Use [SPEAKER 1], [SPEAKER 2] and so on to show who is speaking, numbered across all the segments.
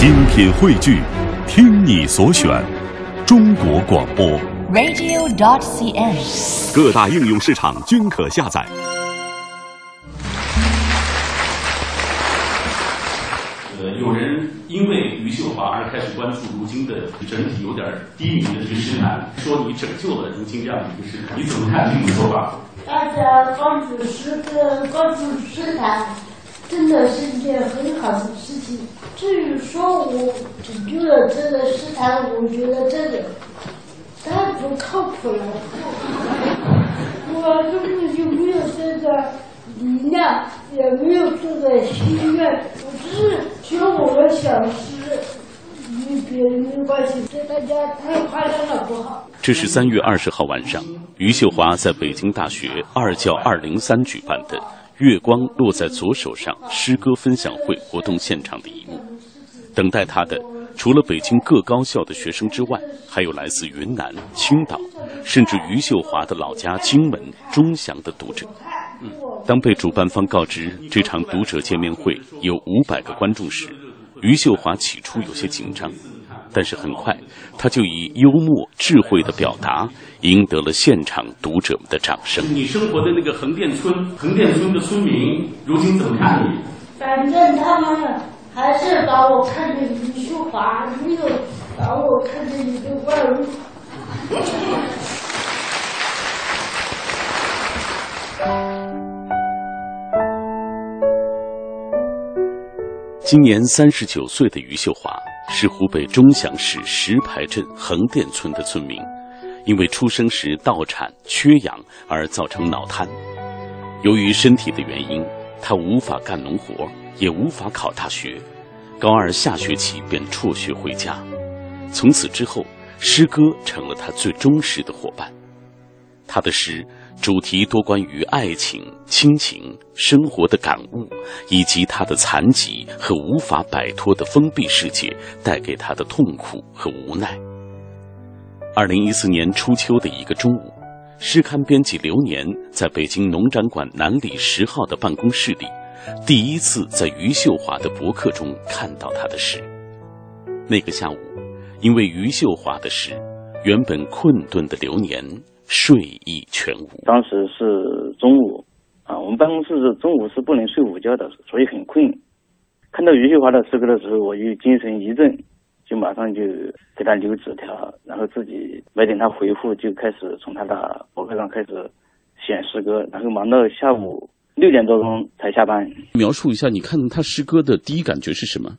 [SPEAKER 1] 精品汇聚，听你所选，中国广播。
[SPEAKER 2] radio.dot.cn，。
[SPEAKER 1] 各大应用市场均可下载。
[SPEAKER 3] 呃，有人因为余秀华而开始关注如今的整体有点低迷的这个诗坛，说你拯救了如今这样的一个诗坛，你怎么看这种说法？
[SPEAKER 4] 大家关注诗歌、关注诗坛，真的是一件很好的事情。至于说我拯救了这个诗坛，我觉得这个太不靠谱了。我根本就没有这个力量，也没有这个心愿，我只是学我们小诗，与别人没关系，对大家太夸张了不好。
[SPEAKER 5] 这是三月二十号晚上，余秀华在北京大学二教二零三举办的“月光落在左手上”诗歌分享会活动现场的一幕。等待他的，除了北京各高校的学生之外，还有来自云南、青岛，甚至余秀华的老家荆门、钟祥的读者。当被主办方告知这场读者见面会有五百个观众时，余秀华起初有些紧张。但是很快，他就以幽默、智慧的表达赢得了现场读者们的掌声。
[SPEAKER 3] 你生活的那个横店村，横店村的村民如今怎么看你？
[SPEAKER 4] 反正他们还是把我看成余秀华，没有把我看成一个怪物。
[SPEAKER 5] 今年三十九岁的余秀华是湖北钟祥市石牌镇横店村的村民，因为出生时盗产缺氧而造成脑瘫。由于身体的原因，他无法干农活，也无法考大学。高二下学期便辍学回家。从此之后，诗歌成了他最忠实的伙伴。他的诗主题多关于爱情、亲情、生活的感悟，以及他的残疾和无法摆脱的封闭世界带给他的痛苦和无奈。二零一四年初秋的一个中午，诗刊编辑刘年在北京农展馆南里十号的办公室里，第一次在余秀华的博客中看到他的诗。那个下午，因为余秀华的诗，原本困顿的流年睡意全无。
[SPEAKER 6] 当时是中午啊，我们办公室是中午是不能睡午觉的，所以很困。看到余秀华的诗歌的时候，我就精神一振，就马上就给他留纸条，然后自己没等他回复，就开始从他的博客上开始写诗歌，然后忙到下午六点多钟才下班。
[SPEAKER 5] 描述一下，你看他诗歌的第一感觉是什么？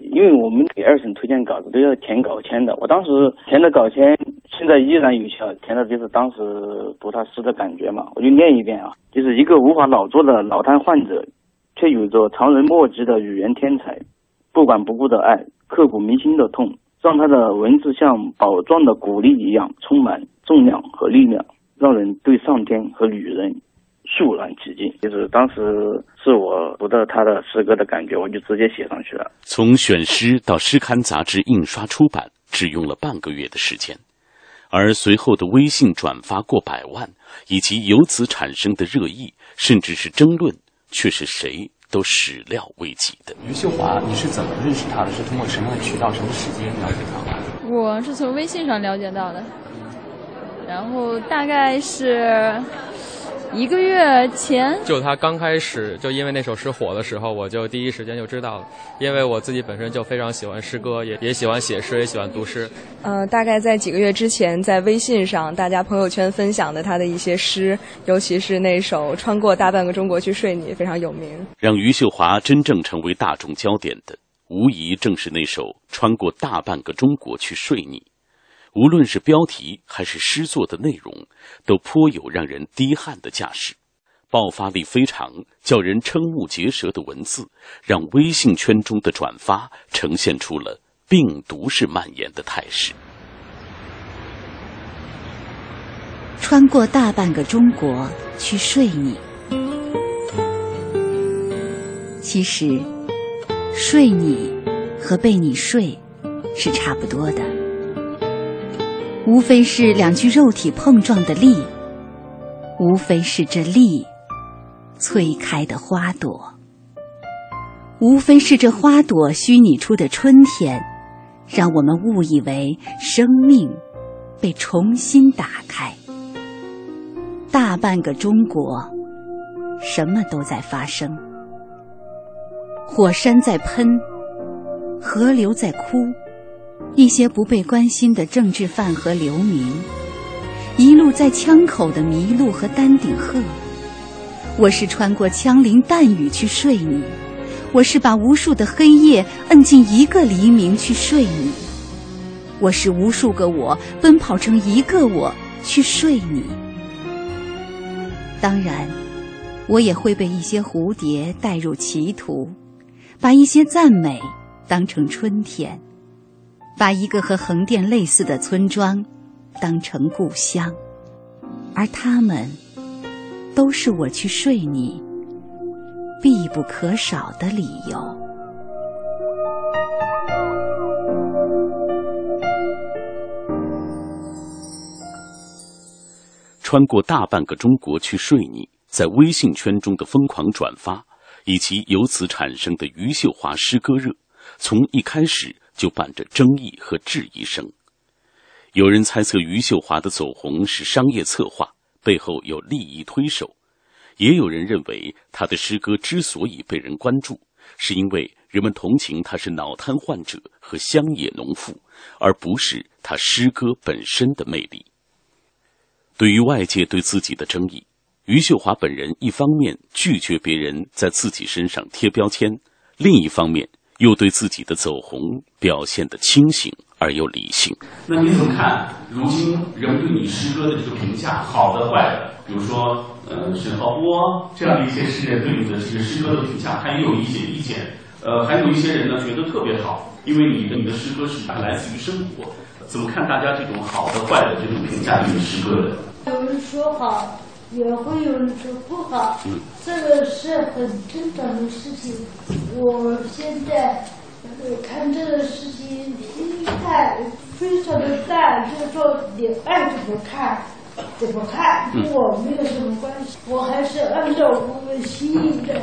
[SPEAKER 6] 因为我们给二审推荐稿子都要填稿签的，我当时填的稿签现在依然有效，填的就是当时读他诗的感觉嘛，我就念一遍啊，就是一个无法老作的脑瘫患者，却有着常人莫及的语言天才，不管不顾的爱，刻骨铭心的痛，让他的文字像宝藏的鼓励一样充满重量和力量，让人对上天和女人肃然起敬。就是当时是我读到他的诗歌的感觉，我就直接写上去了。
[SPEAKER 5] 从选诗到诗刊杂志印刷出版，只用了半个月的时间，而随后的微信转发过百万，以及由此产生的热议，甚至是争论，却是谁都始料未及的。
[SPEAKER 7] 余秀华，你是怎么认识他的？是通过什么样的渠道、什么时间了解到的？
[SPEAKER 8] 我是从微信上了解到的，然后大概是一个月前，
[SPEAKER 9] 就他刚开始就因为那首诗火的时候，我就第一时间就知道了，因为我自己本身就非常喜欢诗歌，也也喜欢写诗，也喜欢读诗。
[SPEAKER 10] 呃，大概在几个月之前，在微信上，大家朋友圈分享的他的一些诗，尤其是那首《穿过大半个中国去睡你》，非常有名。
[SPEAKER 5] 让余秀华真正成为大众焦点的，无疑正是那首《穿过大半个中国去睡你》。无论是标题还是诗作的内容，都颇有让人滴汗的架势，爆发力非常，叫人瞠目结舌的文字，让微信圈中的转发呈现出了病毒式蔓延的态势。
[SPEAKER 2] 穿过大半个中国去睡你。其实，睡你和被你睡是差不多的。无非是两具肉体碰撞的力，无非是这力催开的花朵。无非是这花朵虚拟出的春天，让我们误以为生命被重新打开。大半个中国，什么都在发生：火山在喷，河流在哭，一些不被关心的政治犯和流民，一路在枪口的麋鹿和丹顶鹤。我是穿过枪林弹雨去睡你。我是把无数的黑夜摁进一个黎明去睡你，我是无数个我奔跑成一个我去睡你。当然，我也会被一些蝴蝶带入歧途，把一些赞美当成春天，把一个和横店类似的村庄当成故乡，而他们都是我去睡你。必不可少的理由。
[SPEAKER 5] 穿过大半个中国去睡你，在微信圈中的疯狂转发，以及由此产生的余秀华诗歌热，从一开始就伴着争议和质疑声。有人猜测余秀华的走红是商业策划，背后有利益推手。也有人认为，他的诗歌之所以被人关注，是因为人们同情他是脑瘫患者和乡野农妇，而不是他诗歌本身的魅力。对于外界对自己的争议，余秀华本人一方面拒绝别人在自己身上贴标签，另一方面又对自己的走红表现得清醒而又理性。
[SPEAKER 3] 那你怎么看？如今人们对你诗歌的这个评价，好的坏的？比如说，呃，沈浩波这样的一些诗人对你的这个诗歌的评价，他也有一些意见。呃，还有一些人呢，觉得特别好，因为你的你的诗歌是来自于生活。怎么看大家这种好的坏的这种评价对你诗歌的？
[SPEAKER 4] 有人说好，也会有人说不好，这个是很正常的事情。我现在看这个事情心态非常的淡，就是说你爱怎么看。怎么看？跟我没有什么关系。我还是按照我们心意在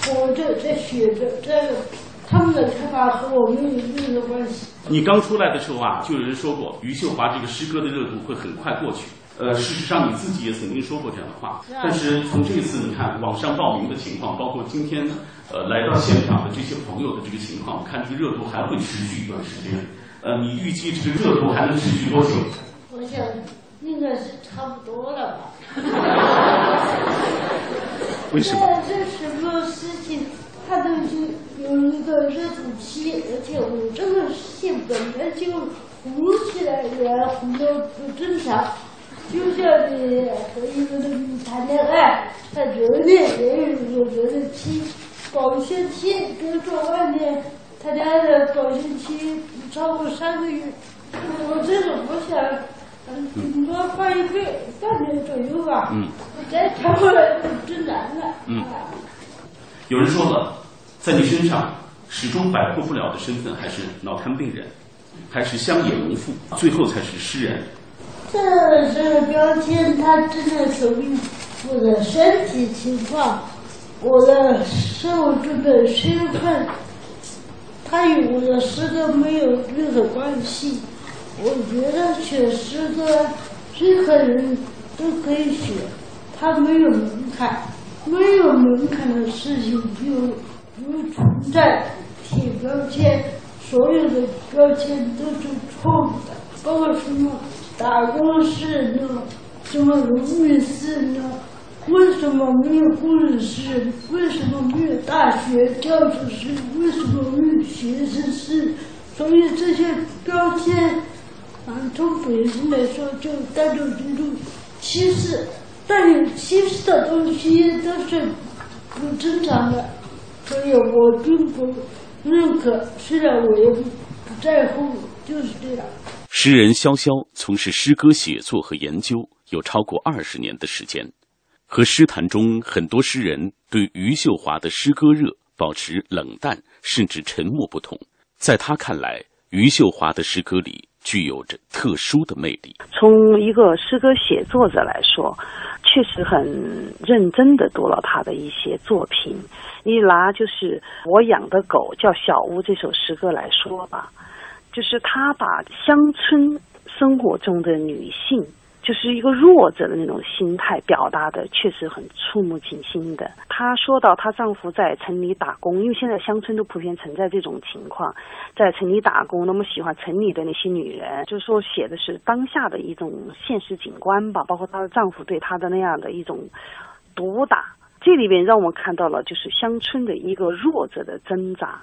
[SPEAKER 4] 活着，在学着。这个他们的看法和我没有任何关系。
[SPEAKER 3] 你刚出来的时候啊，就有人说过余秀华这个诗歌的热度会很快过去。呃，事实上你自己也曾经说过这样的话。但是从这次你看网上报名的情况，包括今天呃来到现场的这些朋友的这个情况，看这个热度还会持续一段时间。呃，你预计这个热度还能持续多久？
[SPEAKER 4] 我想。应该是差不多了吧？
[SPEAKER 5] 为什么？
[SPEAKER 4] 这什么事情，它都是有一个热度期，而且我这个事情本来就红起来也红的不正常。就像你和一个人谈恋爱，他热恋也有一个热恋期，保鲜期，比如说外面他家的保鲜期超过三个月，我这种我想。顶多放一个半年左右吧，再调过来就真难了。嗯，
[SPEAKER 3] 有人说了，在你身上始终摆脱不了的身份还是脑瘫病人，还是乡野农妇，最后才是诗人。
[SPEAKER 4] 这是标签，它真的说明我的身体情况，我的生活中的身份，它与我的诗歌没有任何关系。我觉得写诗歌，任何人都可以写，它没有门槛，没有门槛的事情就不存在贴标签，所有的标签都是错误的，包括什么打工是呢，什么农民是呢，为什么没有工人是？为什么没有大学教师是？为什么没有学生是？所以这些标签。从本身来说，就带着这种歧视，但有歧视的东西都是不正常的，所以我并不认可。虽然我也不在乎，就是这样。
[SPEAKER 5] 诗人潇潇从事诗歌写作和研究有超过二十年的时间，和诗坛中很多诗人对余秀华的诗歌热保持冷淡甚至沉默不同。在他看来，余秀华的诗歌里。具有着特殊的魅力。
[SPEAKER 11] 从一个诗歌写作者来说，确实很认真的读了他的一些作品。你拿就是我养的狗叫小屋这首诗歌来说吧，就是他把乡村生活中的女性。就是一个弱者的那种心态，表达的确实很触目惊心的。她说到她丈夫在城里打工，因为现在乡村都普遍存在这种情况，在城里打工，那么喜欢城里的那些女人，就是说写的是当下的一种现实景观吧，包括她的丈夫对她的那样的一种毒打。这里边让我们看到了就是乡村的一个弱者的挣扎。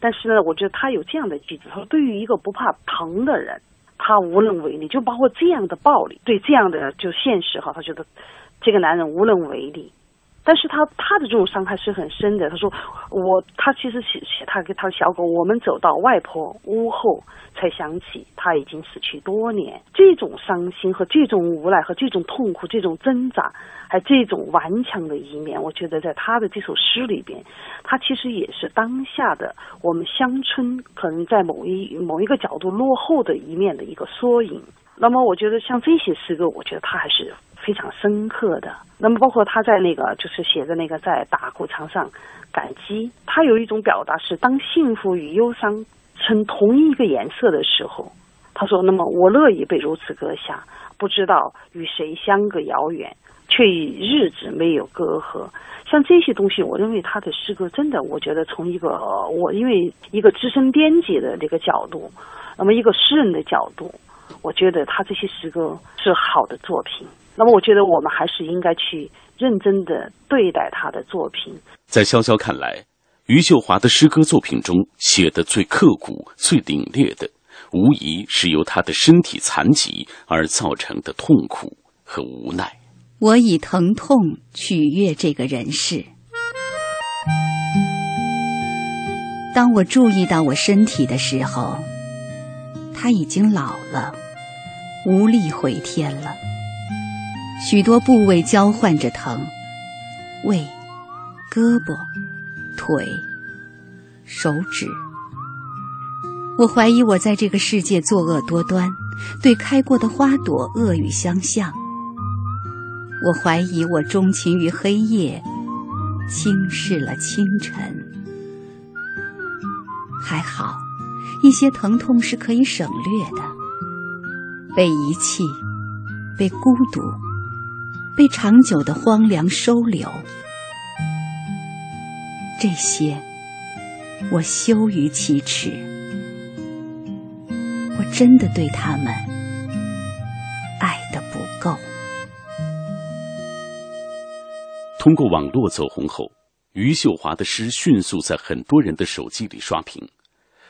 [SPEAKER 11] 但是呢，我觉得他有这样的句子，他说：“对于一个不怕疼的人。”他无能为力，就包括这样的暴力，对这样的就现实哈，他觉得这个男人无能为力。但是他他的这种伤害是很深的。他说我他其实写写他给他的小狗，我们走到外婆屋后，才想起他已经死去多年。这种伤心和这种无奈和这种痛苦，这种挣扎，还这种顽强的一面，我觉得在他的这首诗里边，他其实也是当下的我们乡村可能在某一某一个角度落后的一面的一个缩影。那么我觉得像这些诗歌，我觉得他还是。非常深刻的，那么包括他在那个就是写的那个在打谷场上感激，他有一种表达是当幸福与忧伤成同一个颜色的时候，他说：“那么我乐意被如此割下，不知道与谁相隔遥远，却与日子没有隔阂。”像这些东西，我认为他的诗歌真的，我觉得从一个我因为一个资深编辑的这个角度，那么一个诗人的角度，我觉得他这些诗歌是好的作品。那么，我觉得我们还是应该去认真的对待他的作品。
[SPEAKER 5] 在潇潇看来，余秀华的诗歌作品中写的最刻骨、最凛冽的，无疑是由他的身体残疾而造成的痛苦和无奈。
[SPEAKER 2] 我以疼痛取悦这个人世。当我注意到我身体的时候，他已经老了，无力回天了。许多部位交换着疼，胃、胳膊、腿、手指。我怀疑我在这个世界作恶多端，对开过的花朵恶语相向。我怀疑我钟情于黑夜，轻视了清晨。还好，一些疼痛是可以省略的。被遗弃，被孤独。被长久的荒凉收留，这些我羞于启齿。我真的对他们爱的不够。
[SPEAKER 5] 通过网络走红后，余秀华的诗迅速在很多人的手机里刷屏。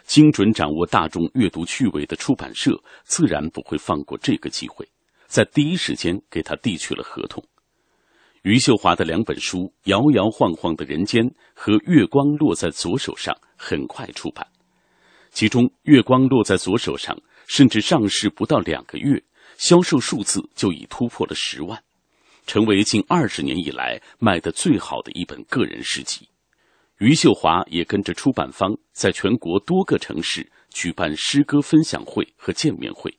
[SPEAKER 5] 精准掌握大众阅读趣味的出版社，自然不会放过这个机会。在第一时间给他递去了合同。余秀华的两本书《摇摇晃晃的人间》和《月光落在左手上》很快出版，其中《月光落在左手上》甚至上市不到两个月，销售数字就已突破了十万，成为近二十年以来卖的最好的一本个人诗集。余秀华也跟着出版方在全国多个城市举办诗歌分享会和见面会。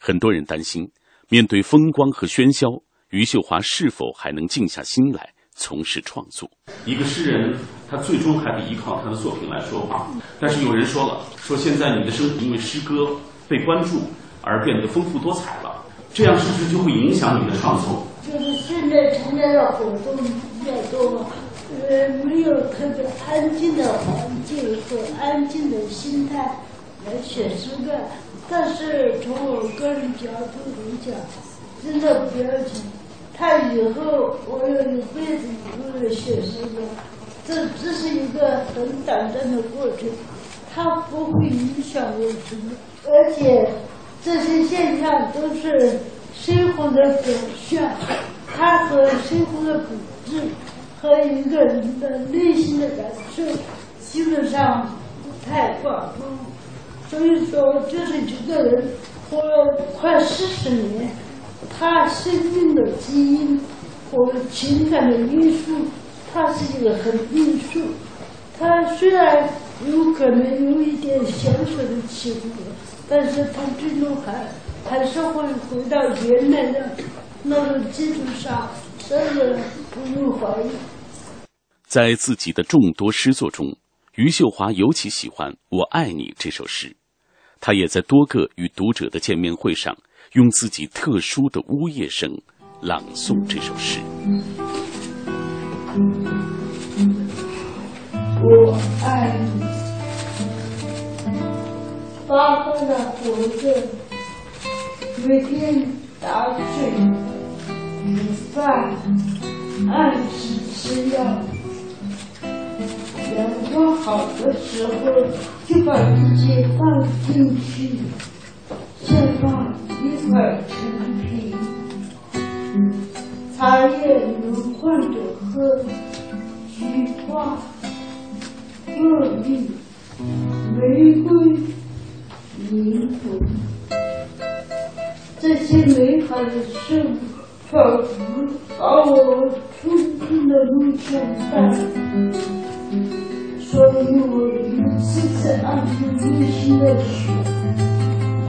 [SPEAKER 5] 很多人担心，面对风光和喧嚣。余秀华是否还能静下心来从事创作？
[SPEAKER 3] 一个诗人，他最终还得依靠他的作品来说话。但是有人说了，说现在你的生活因为诗歌被关注而变得丰富多彩了，这样是不是就会影响你的创作？
[SPEAKER 4] 就是现在参加的活动比较多嘛，呃，没有特别安静的环境和安静的心态来写诗歌。但是从我个人角度来讲，真的不要紧。他以后我有一辈子以后的写诗歌，这这是一个很短暂的过程，它不会影响我什么，而且这些现象都是生活的表现，它和生活的本质和一个人的内心的感受基本上不太挂钩，所以说就是一个人活了快四十年。他生命的基因和情感的因素，他是一个很因素。他虽然有可能有一点小小的起伏，但是他最终还还是会回到原来的那个基础上，这个不用怀疑。
[SPEAKER 5] 在自己的众多诗作中，余秀华尤其喜欢《我爱你》这首诗。他也在多个与读者的见面会上，用自己特殊的呜咽声朗诵这首诗。
[SPEAKER 4] 我爱你，发奋的活着，每天打水、煮饭，按时吃药。阳光好的时候，就把一切放进去，再放一块陈皮，茶叶能换着喝，菊花。茉莉、玫瑰、柠檬，这些美好的事物仿佛把我冲进了梦乡带，所以我一次次按住内心的血，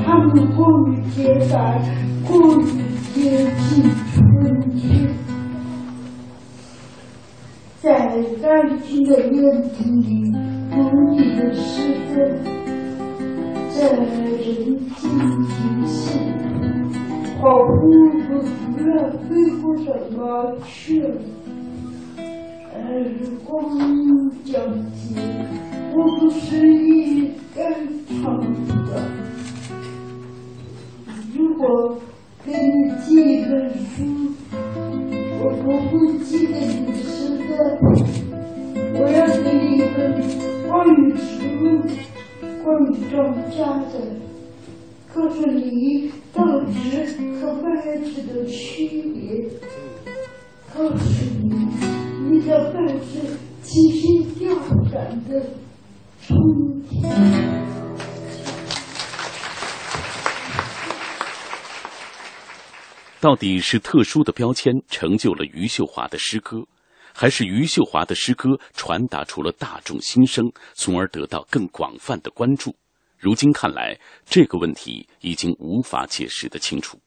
[SPEAKER 4] 他们过于洁白，过于接近春天。在干净的院子里读你的诗歌，在人静庭室，好不不不要飞过的麻雀雀，日光皎洁，我不是一该唱的。如果给你寄一本书，我不会寄给你的。我要给你一本关于植物、关于庄稼的，告诉你稻子和麦子的区别，告诉
[SPEAKER 5] 到底是特殊的标签成就了余秀华的诗歌？还是余秀华的诗歌传达出了大众心声，从而得到更广泛的关注。如今看来，这个问题已经无法解释得清楚。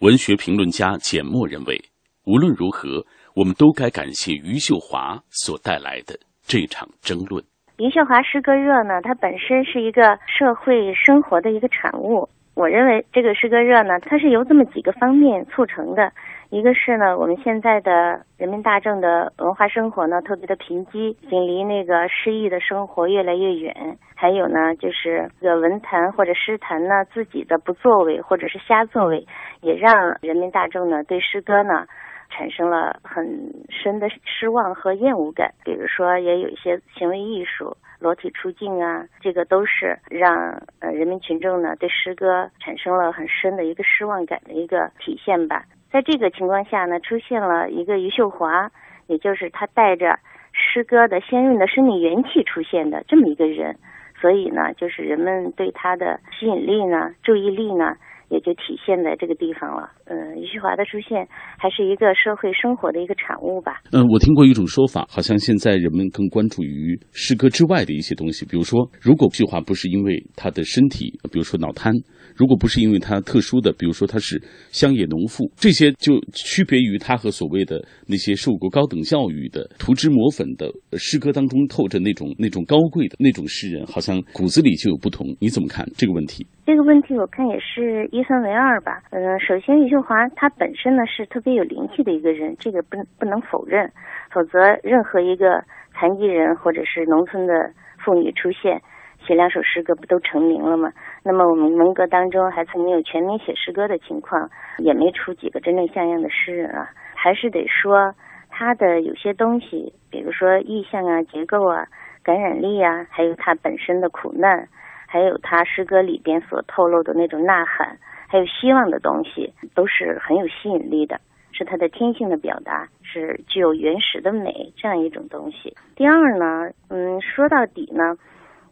[SPEAKER 5] 文学评论家简默认为，无论如何，我们都该感谢余秀华所带来的这场争论。
[SPEAKER 12] 余秀华诗歌热呢，它本身是一个社会生活的一个产物。我认为这个诗歌热呢，它是由这么几个方面促成的。一个是呢，我们现在的人民大众的文化生活呢特别的贫瘠，已经离那个诗意的生活越来越远。还有呢，就是这个文坛或者诗坛呢自己的不作为或者是瞎作为，也让人民大众呢对诗歌呢产生了很深的失望和厌恶感。比如说，也有一些行为艺术、裸体出镜啊，这个都是让呃人民群众呢对诗歌产生了很深的一个失望感的一个体现吧。在这个情况下呢，出现了一个余秀华，也就是他带着诗歌的鲜润的生命元气出现的这么一个人，所以呢，就是人们对他的吸引力呢、注意力呢。也就体现在这个地方了。嗯，余秀华的出现还是一个社会生活的一个产物吧。
[SPEAKER 5] 嗯，我听过一种说法，好像现在人们更关注于诗歌之外的一些东西。比如说，如果余秀华不是因为他的身体，比如说脑瘫，如果不是因为他特殊的，比如说他是乡野农妇，这些就区别于他和所谓的那些受过高等教育的涂脂抹粉的诗歌当中透着那种那种高贵的那种诗人，好像骨子里就有不同。你怎么看这个问题？
[SPEAKER 12] 这个问题我看也是一分为二吧。嗯，首先余秀华她本身呢是特别有灵气的一个人，这个不不能否认。否则，任何一个残疾人或者是农村的妇女出现，写两首诗歌不都成名了吗？那么我们文革当中还曾经有全民写诗歌的情况，也没出几个真正像样的诗人啊。还是得说他的有些东西，比如说意象啊、结构啊、感染力啊，还有他本身的苦难。还有他诗歌里边所透露的那种呐喊，还有希望的东西，都是很有吸引力的，是他的天性的表达，是具有原始的美这样一种东西。第二呢，嗯，说到底呢，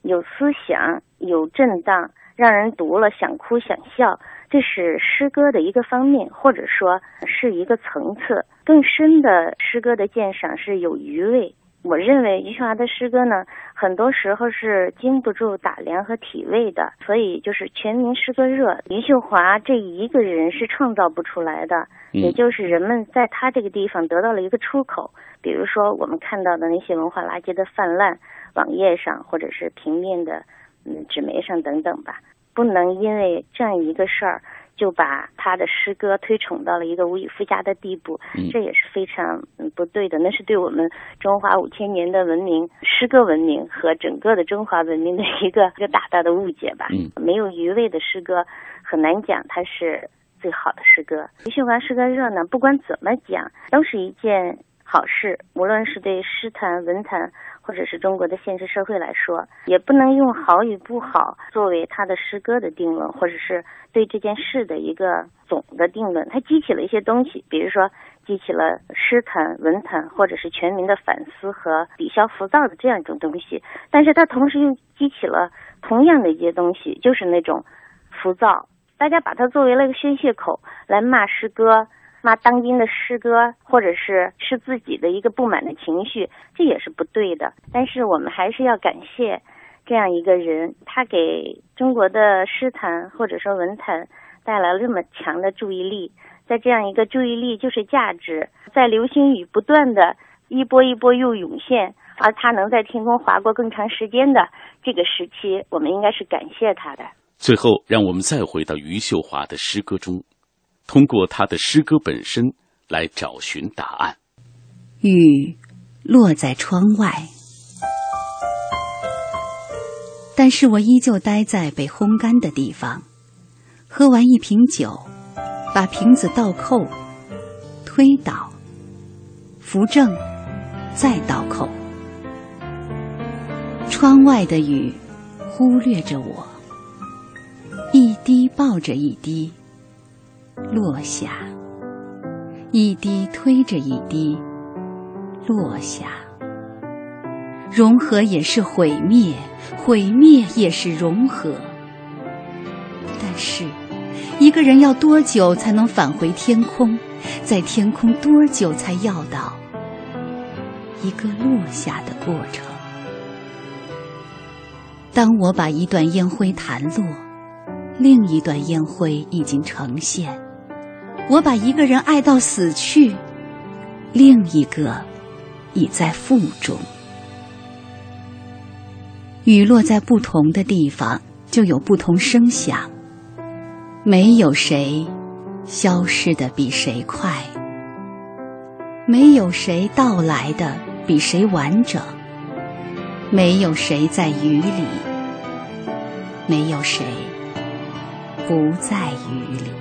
[SPEAKER 12] 有思想，有震荡，让人读了想哭想笑，这是诗歌的一个方面，或者说是一个层次。更深的诗歌的鉴赏是有余味、我认为余秀华的诗歌呢，很多时候是经不住打量和体味的，所以就是全民诗歌热，余秀华这一个人是创造不出来的，也就是人们在他这个地方得到了一个出口，比如说我们看到的那些文化垃圾的泛滥，网页上或者是平面的，嗯，纸媒上等等吧，不能因为这样一个事儿。就把他的诗歌推崇到了一个无以复加的地步，这也是非常不对的。那是对我们中华五千年的文明、诗歌文明和整个的中华文明的一个一个大大的误解吧。没有余味的诗歌，很难讲它是最好的诗歌。余秀华诗歌热呢，不管怎么讲，都是一件好事。无论是对诗坛、文坛。或者是中国的现实社会来说，也不能用好与不好作为他的诗歌的定论，或者是对这件事的一个总的定论。它激起了一些东西，比如说激起了诗坛、文坛，或者是全民的反思和抵消浮躁的这样一种东西。但是它同时又激起了同样的一些东西，就是那种浮躁。大家把它作为了一个宣泄口来骂诗歌。骂当今的诗歌，或者是是自己的一个不满的情绪，这也是不对的。但是我们还是要感谢这样一个人，他给中国的诗坛或者说文坛带来了这么强的注意力。在这样一个注意力就是价值，在流星雨不断的一波一波又涌现，而他能在天空划过更长时间的这个时期，我们应该是感谢他的。
[SPEAKER 5] 最后，让我们再回到余秀华的诗歌中。通过他的诗歌本身来找寻答案。
[SPEAKER 2] 雨落在窗外，但是我依旧待在被烘干的地方。喝完一瓶酒，把瓶子倒扣、推倒、扶正，再倒扣。窗外的雨忽略着我，一滴抱着一滴。落下，一滴推着一滴落下。融合也是毁灭，毁灭也是融合。但是，一个人要多久才能返回天空？在天空多久才要到一个落下的过程？当我把一段烟灰弹落。另一段烟灰已经呈现，我把一个人爱到死去，另一个已在腹中。雨落在不同的地方，就有不同声响。没有谁消失的比谁快，没有谁到来的比谁完整，没有谁在雨里，没有谁。不在雨里。